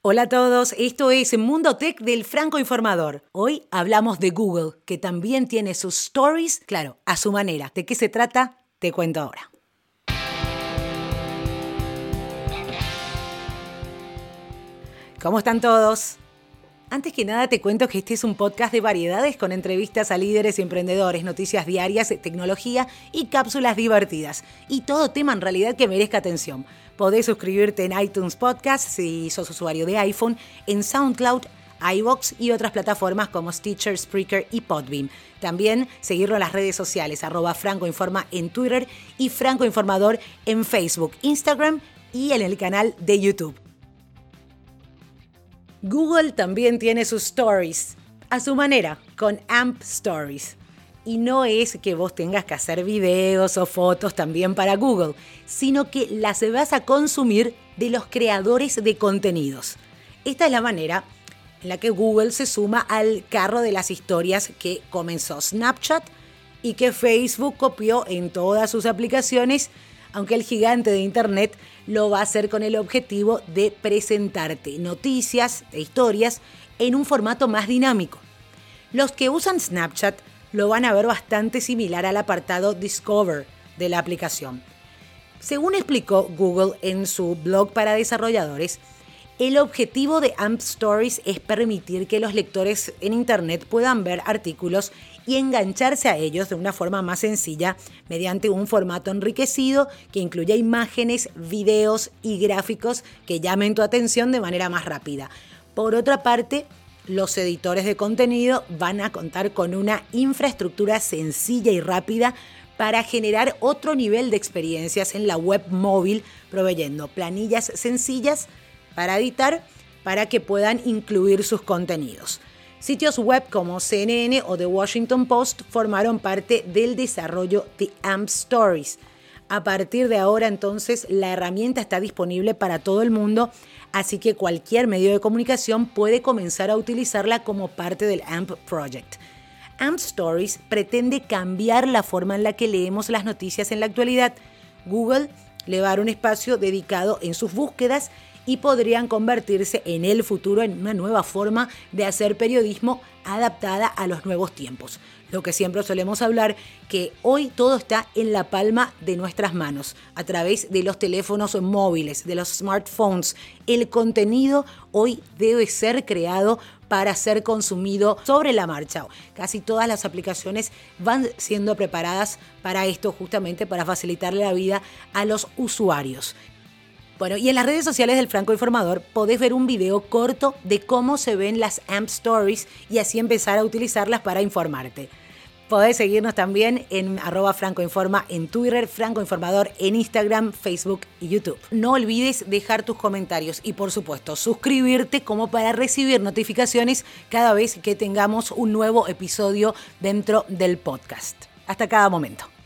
Hola a todos, esto es Mundo Tech del Franco Informador. Hoy hablamos de Google, que también tiene sus stories, claro, a su manera. ¿De qué se trata? Te cuento ahora. ¿Cómo están todos? Antes que nada te cuento que este es un podcast de variedades con entrevistas a líderes y emprendedores, noticias diarias, tecnología y cápsulas divertidas. Y todo tema en realidad que merezca atención. Podés suscribirte en iTunes Podcast si sos usuario de iPhone, en SoundCloud, iVox y otras plataformas como Stitcher, Spreaker y Podbeam. También seguirlo en las redes sociales, arroba francoinforma en Twitter y francoinformador en Facebook, Instagram y en el canal de YouTube. Google también tiene sus stories, a su manera, con AMP Stories. Y no es que vos tengas que hacer videos o fotos también para Google, sino que las vas a consumir de los creadores de contenidos. Esta es la manera en la que Google se suma al carro de las historias que comenzó Snapchat y que Facebook copió en todas sus aplicaciones, aunque el gigante de Internet lo va a hacer con el objetivo de presentarte noticias e historias en un formato más dinámico. Los que usan Snapchat lo van a ver bastante similar al apartado Discover de la aplicación. Según explicó Google en su blog para desarrolladores, el objetivo de AMP Stories es permitir que los lectores en Internet puedan ver artículos y engancharse a ellos de una forma más sencilla mediante un formato enriquecido que incluya imágenes, videos y gráficos que llamen tu atención de manera más rápida. Por otra parte, los editores de contenido van a contar con una infraestructura sencilla y rápida para generar otro nivel de experiencias en la web móvil, proveyendo planillas sencillas para editar para que puedan incluir sus contenidos. Sitios web como CNN o The Washington Post formaron parte del desarrollo de AMP Stories. A partir de ahora entonces la herramienta está disponible para todo el mundo así que cualquier medio de comunicación puede comenzar a utilizarla como parte del AMP Project. AMP Stories pretende cambiar la forma en la que leemos las noticias en la actualidad. Google le va a dar un espacio dedicado en sus búsquedas y podrían convertirse en el futuro en una nueva forma de hacer periodismo adaptada a los nuevos tiempos. Lo que siempre solemos hablar, que hoy todo está en la palma de nuestras manos, a través de los teléfonos móviles, de los smartphones. El contenido hoy debe ser creado para ser consumido sobre la marcha. Casi todas las aplicaciones van siendo preparadas para esto, justamente para facilitarle la vida a los usuarios. Bueno, y en las redes sociales del Franco Informador podés ver un video corto de cómo se ven las AMP Stories y así empezar a utilizarlas para informarte. Podés seguirnos también en arroba francoinforma en Twitter, Franco Informador en Instagram, Facebook y YouTube. No olvides dejar tus comentarios y por supuesto suscribirte como para recibir notificaciones cada vez que tengamos un nuevo episodio dentro del podcast. Hasta cada momento.